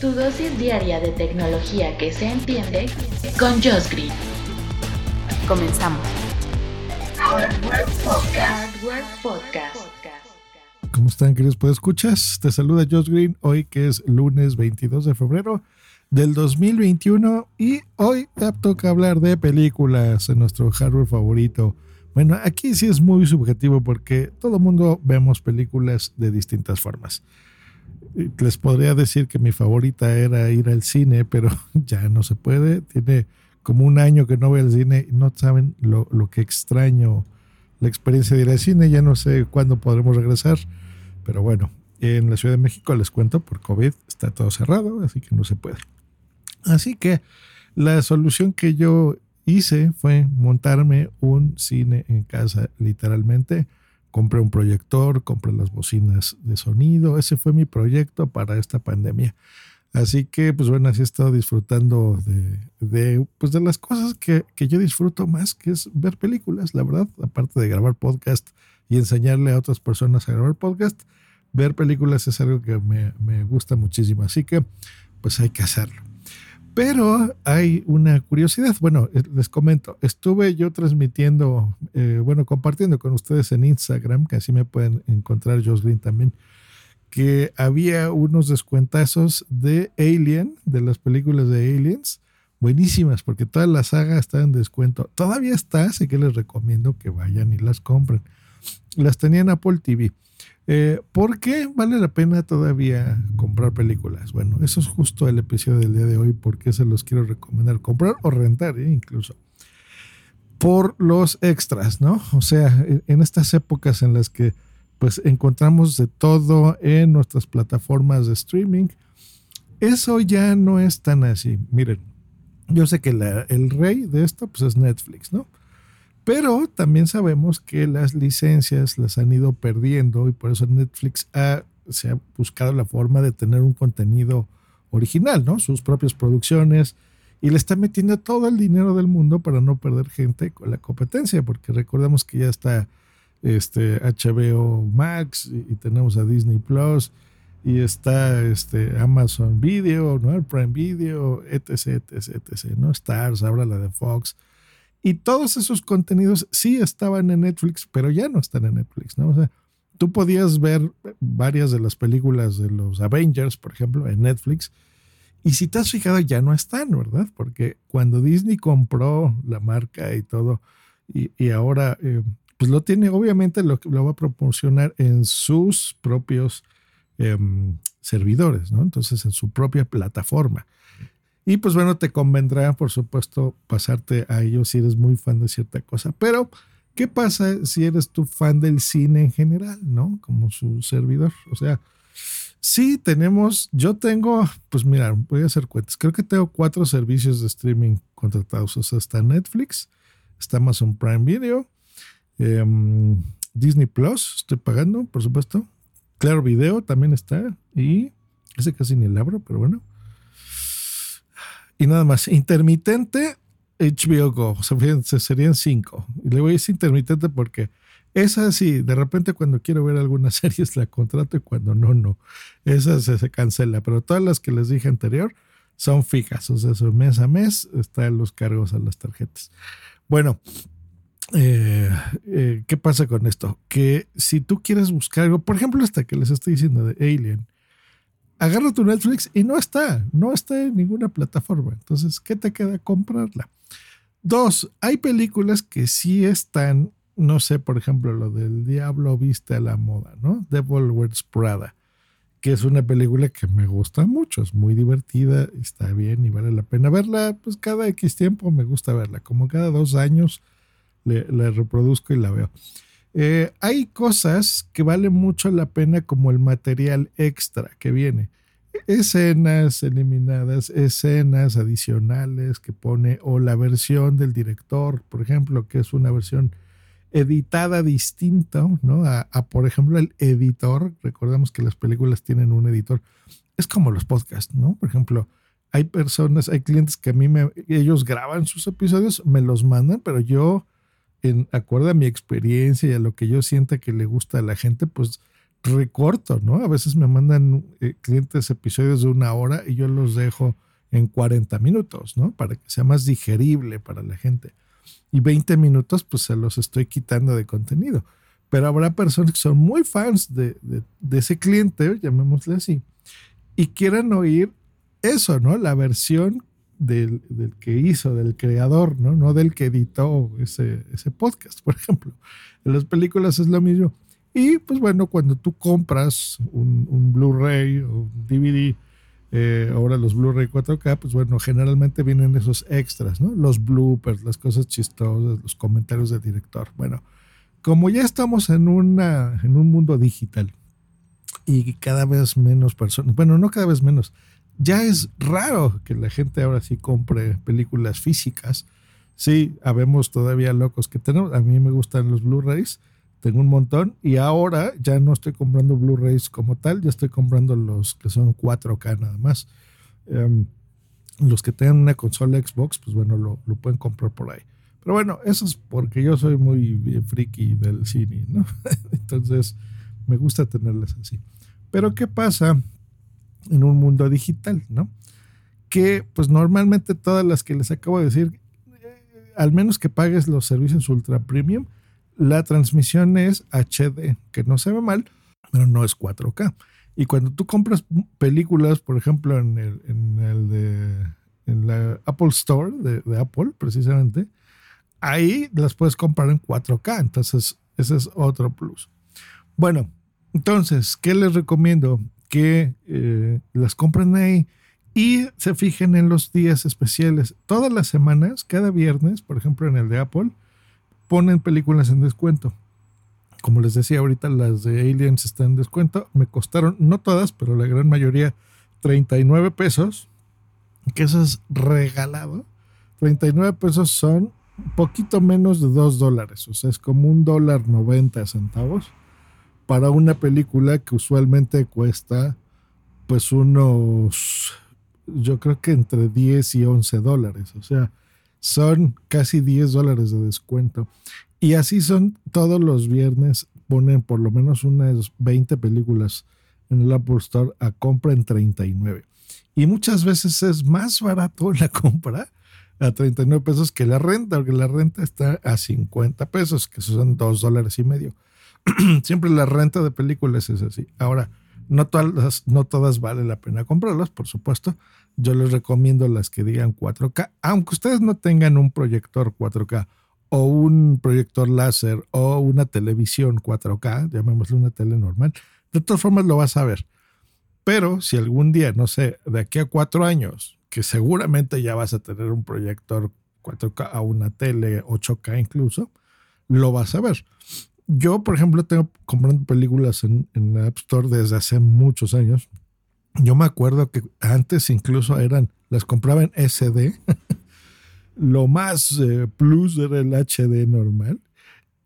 Tu dosis diaria de tecnología que se entiende con Josh Green. Comenzamos. Hardware Podcast. Hardware Podcast. ¿Cómo están, queridos escuchas? Te saluda Josh Green hoy que es lunes 22 de febrero del 2021 y hoy te toca hablar de películas en nuestro hardware favorito. Bueno, aquí sí es muy subjetivo porque todo el mundo vemos películas de distintas formas les podría decir que mi favorita era ir al cine, pero ya no se puede. Tiene como un año que no voy al cine no saben lo, que extraño la experiencia de ir al cine. Ya no sé cuándo podremos regresar, pero bueno, en la Ciudad de México les cuento, por COVID está todo cerrado, así que no se puede. Así que la solución que yo hice fue montarme un cine en casa, literalmente compré un proyector, compré las bocinas de sonido. Ese fue mi proyecto para esta pandemia. Así que, pues bueno, así he estado disfrutando de, pues de las cosas que, yo disfruto más, que es ver películas, la verdad, aparte de grabar podcast y enseñarle a otras personas a grabar podcast, ver películas es algo que me, me gusta muchísimo. Así que, pues hay que hacerlo. Pero hay una curiosidad. Bueno, eh, les comento, estuve yo transmitiendo, eh, bueno, compartiendo con ustedes en Instagram, que así me pueden encontrar Green también, que había unos descuentazos de Alien, de las películas de Aliens, buenísimas, porque toda la saga está en descuento. Todavía está, así que les recomiendo que vayan y las compren. Las tenía en Apple TV. Eh, ¿Por qué vale la pena todavía comprar películas? Bueno, eso es justo el episodio del día de hoy, porque se los quiero recomendar, comprar o rentar eh, incluso. Por los extras, ¿no? O sea, en estas épocas en las que pues encontramos de todo en nuestras plataformas de streaming, eso ya no es tan así. Miren, yo sé que el rey de esto pues es Netflix, ¿no? Pero también sabemos que las licencias las han ido perdiendo y por eso Netflix se ha buscado la forma de tener un contenido original, ¿no? Sus propias producciones y le está metiendo todo el dinero del mundo para no perder gente con la competencia, porque recordemos que ya está este HBO Max y, tenemos a Disney Plus y está este Amazon Video, ¿no? El Prime Video, etc, etc, etc, ¿no? Stars, ahora la de Fox. Y todos esos contenidos sí estaban en Netflix, pero ya no están en Netflix, ¿no? O sea, tú podías ver varias de las películas de los Avengers, por ejemplo, en Netflix. Y si te has fijado, ya no están, ¿verdad? Porque cuando Disney compró la marca y todo, y, ahora, eh, pues lo tiene, obviamente lo, lo, va a proporcionar en sus propios em, servidores, ¿no? Entonces, en su propia plataforma. Y pues bueno, te convendrá, por supuesto, pasarte a ellos si eres muy fan de cierta cosa. Pero, ¿qué pasa si eres tu fan del cine en general, no? Como su servidor. O sea, sí tenemos, yo tengo, pues mira, voy a hacer cuentas. Creo que tengo cuatro servicios de streaming contratados. O sea, está Netflix, está Amazon Prime Video, em, Disney Plus, estoy pagando, por supuesto. Claro Video también está. Y ese casi ni el abro, pero bueno. Y nada más, intermitente HBO Go, o sea, serían cinco. Y le voy a decir intermitente porque esa sí, de repente cuando quiero ver alguna serie la contrato y cuando no, no. Esa se, cancela, pero todas las que les dije anterior son fijas, o sea, son mes a mes están los cargos a las tarjetas. Bueno, eh, eh, ¿qué pasa con esto? Que si tú quieres buscar algo, por ejemplo, esta que les estoy diciendo de Alien, agarra tu Netflix y no está, no está en ninguna plataforma. Entonces, ¿qué te queda comprarla? Dos, hay películas que sí están, no sé, por ejemplo, lo del Diablo viste a la moda, ¿no? Devil Wears Prada, que es una película que me gusta mucho, es muy divertida, está bien y vale la pena verla, pues cada X tiempo me gusta verla, como cada dos años le, reproduzco y la veo. Eh, hay cosas que valen mucho la pena como el material extra que viene. Escenas eliminadas, escenas adicionales que pone o la versión del director, por ejemplo, que es una versión editada distinta, ¿no? A, por ejemplo, el editor. Recordemos que las películas tienen un editor. Es como los podcasts, ¿no? Por ejemplo, hay personas, hay clientes que a mí me, ellos graban sus episodios, me los mandan, pero yo en mi experiencia y a lo que yo sienta que le gusta a la gente, pues recorto, ¿no? A veces me mandan eh, clientes episodios de una hora y yo los dejo en 40 minutos, ¿no? Para que sea más digerible para la gente. Y 20 minutos, pues se los estoy quitando de contenido. Pero habrá personas que son muy fans de, de ese cliente, llamémosle así, y quieran oír eso, ¿no? La versión del, que hizo, del creador, ¿no? No del que editó ese, podcast, por ejemplo. En las películas es lo mismo. Y pues bueno, cuando tú compras un, Blu-ray o un DVD, eh, ahora los Blu-ray 4K, pues bueno, generalmente vienen esos extras, ¿no? Los bloopers, las cosas chistosas, los comentarios del director. Bueno, como ya estamos en, una, en un mundo digital y cada vez menos personas, bueno, no cada vez menos, ya es raro que la gente ahora sí compre películas físicas. Sí, habemos todavía locos que tenemos. A mí me gustan los Blu-rays, tengo un montón y ahora ya no estoy comprando Blu-rays como tal, ya estoy comprando los que son 4K nada más. Em, los que tengan una consola Xbox, pues bueno, lo, pueden comprar por ahí. Pero bueno, eso es porque yo soy muy friki del cine, ¿no? Entonces, me gusta tenerlas así. Pero ¿qué pasa en un mundo digital, ¿no? Que pues normalmente todas las que les acabo de decir, eh, al menos que pagues los servicios ultra premium, la transmisión es HD, que no se ve mal, pero no es 4K. Y cuando tú compras películas, por ejemplo, en el, en el de en la Apple Store de, de, Apple, precisamente, ahí las puedes comprar en 4K. Entonces, ese es otro plus. Bueno, entonces, ¿qué les recomiendo? Que eh, las compren ahí y se fijen en los días especiales. Todas las semanas, cada viernes, por ejemplo en el de Apple, ponen películas en descuento. Como les decía ahorita, las de Aliens están en descuento. Me costaron, no todas, pero la gran mayoría, 39 pesos. Que eso es regalado. 39 pesos son poquito menos de 2 dólares. O sea, es como un dólar 90 centavos para una película que usualmente cuesta pues unos, yo creo que entre 10 y 11 dólares, o sea, son casi 10 dólares de descuento. Y así son todos los viernes, ponen por lo menos unas 20 películas en el Apple Store a compra en 39. Y muchas veces es más barato la compra a 39 pesos que la renta, porque la renta está a 50 pesos, que son 2 dólares y medio. siempre la renta de películas es así. Ahora, no todas, no todas vale la pena comprarlas, por supuesto. Yo les recomiendo las que digan 4K, aunque ustedes no tengan un proyector 4K o un proyector láser o una televisión 4K, llamémosle una tele normal, de todas formas lo vas a ver. Pero si algún día, no sé, de aquí a cuatro años, que seguramente ya vas a tener un proyector 4K a una tele 8K incluso, lo vas a ver. Yo, por ejemplo, tengo comprando películas en, la App Store desde hace muchos años. Yo me acuerdo que antes incluso eran, las compraba en SD. Lo más eh, plus era el HD normal.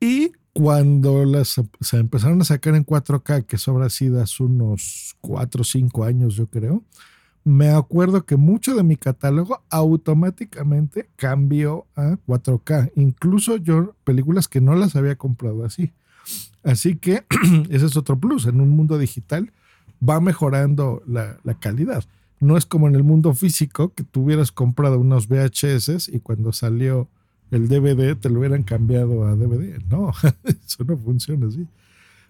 Y cuando las se empezaron a sacar en 4K, que eso habrá sido unos 4 o 5 años, yo creo, me acuerdo que mucho de mi catálogo automáticamente cambió a 4K. Incluso yo, películas que no las había comprado así. Así que ese es otro plus. En un mundo digital va mejorando la, calidad. No es como en el mundo físico que tú hubieras comprado unos VHS y cuando salió el DVD te lo hubieran cambiado a DVD. No, eso no funciona así.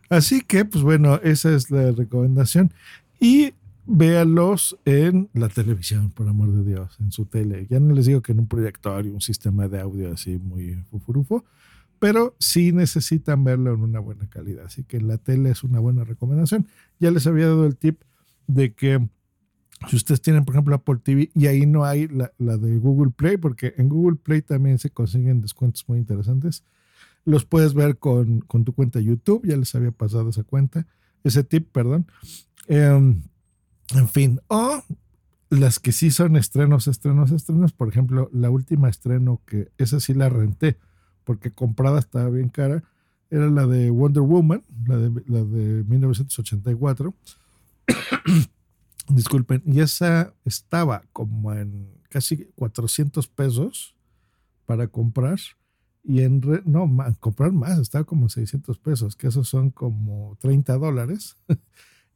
Así que, pues bueno, esa es la recomendación. Y véalos en la televisión, por amor de Dios, en su tele. Ya no les digo que en un proyector y un sistema de audio así muy fufurufo, pero sí necesitan verlo en una buena calidad. Así que la tele es una buena recomendación. Ya les había dado el tip de que si ustedes tienen, por ejemplo, Apple TV y ahí no hay la, la de Google Play, porque en Google Play también se consiguen descuentos muy interesantes. los puedes ver con, con tu cuenta YouTube, ya les había pasado esa cuenta, ese tip, perdón. Em, en fin, o las que sí son estrenos, estrenos, estrenos, por ejemplo, la última estreno que esa sí la renté, porque comprada estaba bien cara, era la de Wonder Woman, la de, la de 1984. Disculpen, y esa estaba como en casi 400 pesos para comprar. Y en, no, comprar más, estaba como 600 pesos, que esos son como 30 dólares.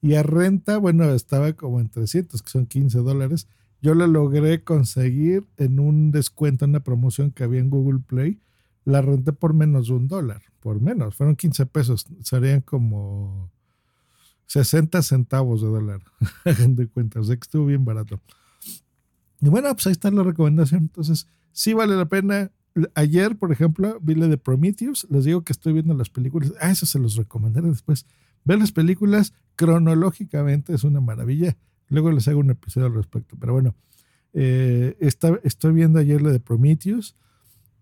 y a renta, bueno, estaba como en 300, que son 15 dólares. Yo la logré conseguir en un descuento, en una promoción que había en Google Play. La renté por menos de un dólar, por menos, fueron 15 pesos, serían como 60 centavos de dólar, de cuenta, o sea que estuvo bien barato. Y bueno, pues ahí está la recomendación. Entonces, sí vale la pena. Ayer, por ejemplo, vi la de Prometheus. Les digo que estoy viendo las películas. Ah, eso se los recomendaré después. Ver las películas cronológicamente es una maravilla. Luego les hago un episodio al respecto. Pero bueno, eh, estoy viendo ayer la de Prometheus.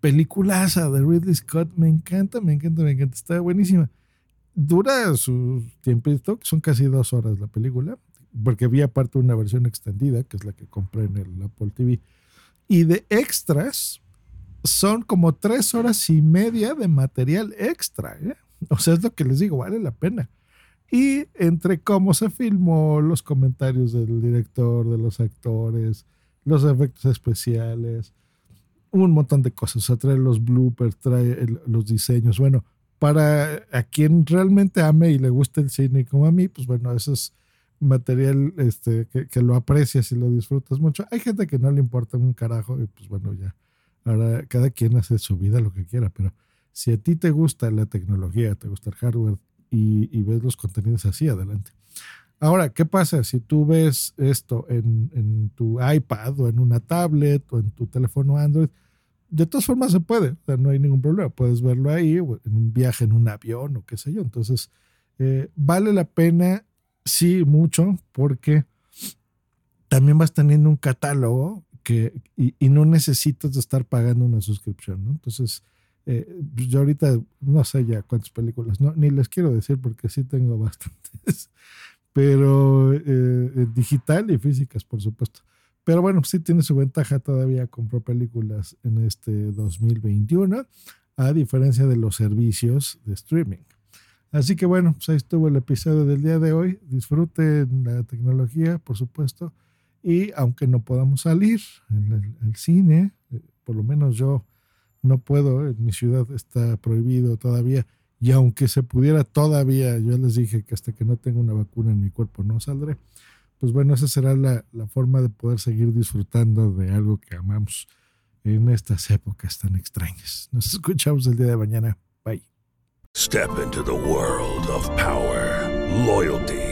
Peliculaza de Ridley Scott. Me encanta, me encanta, me encanta. Está buenísima. Dura su tiempito, son casi dos horas la película porque vi aparte una versión extendida, que es la que compré en el Apple TV. Y de extras, son como tres horas y media de material extra. ¿eh? O sea, es lo que les digo, vale la pena. Y entre cómo se filmó, los comentarios del director, de los actores, los efectos especiales, un montón de cosas. O sea, trae los bloopers, trae los diseños. Bueno, para a quien realmente ame y le guste el cine como a mí, pues bueno, eso es material este, que, lo aprecias y lo disfrutas mucho. Hay gente que no le importa un carajo y pues bueno, ya. Ahora cada quien hace su vida lo que quiera, pero si a ti te gusta la tecnología, te gusta el hardware y, ves los contenidos así, adelante. Ahora, ¿qué pasa si tú ves esto en, en, tu iPad o en una tablet o en tu teléfono Android? De todas formas se puede, o sea, no hay ningún problema. Puedes verlo ahí o en un viaje en un avión o qué sé yo. Entonces, eh, vale la pena Sí, mucho, porque también vas teniendo un catálogo que, y, no necesitas de estar pagando una suscripción, ¿no? Entonces, eh, pues yo ahorita no sé ya cuántas películas, no, ni les quiero decir porque sí tengo bastantes, pero eh, digital y físicas, por supuesto. Pero bueno, sí tiene su ventaja todavía comprar películas en este 2021, a diferencia de los servicios de streaming. Así que bueno, pues ahí estuvo el episodio del día de hoy. Disfruten la tecnología, por supuesto. Y aunque no podamos salir en el, cine, eh, por lo menos yo no puedo, en mi ciudad está prohibido todavía. Y aunque se pudiera todavía, yo les dije que hasta que no tenga una vacuna en mi cuerpo no saldré. Pues bueno, esa será la, la forma de poder seguir disfrutando de algo que amamos en estas épocas tan extrañas. Nos escuchamos el día de mañana. Bye. Step into the world of power, loyalty,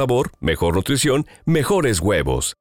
sabor, mejor nutrición, mejores huevos.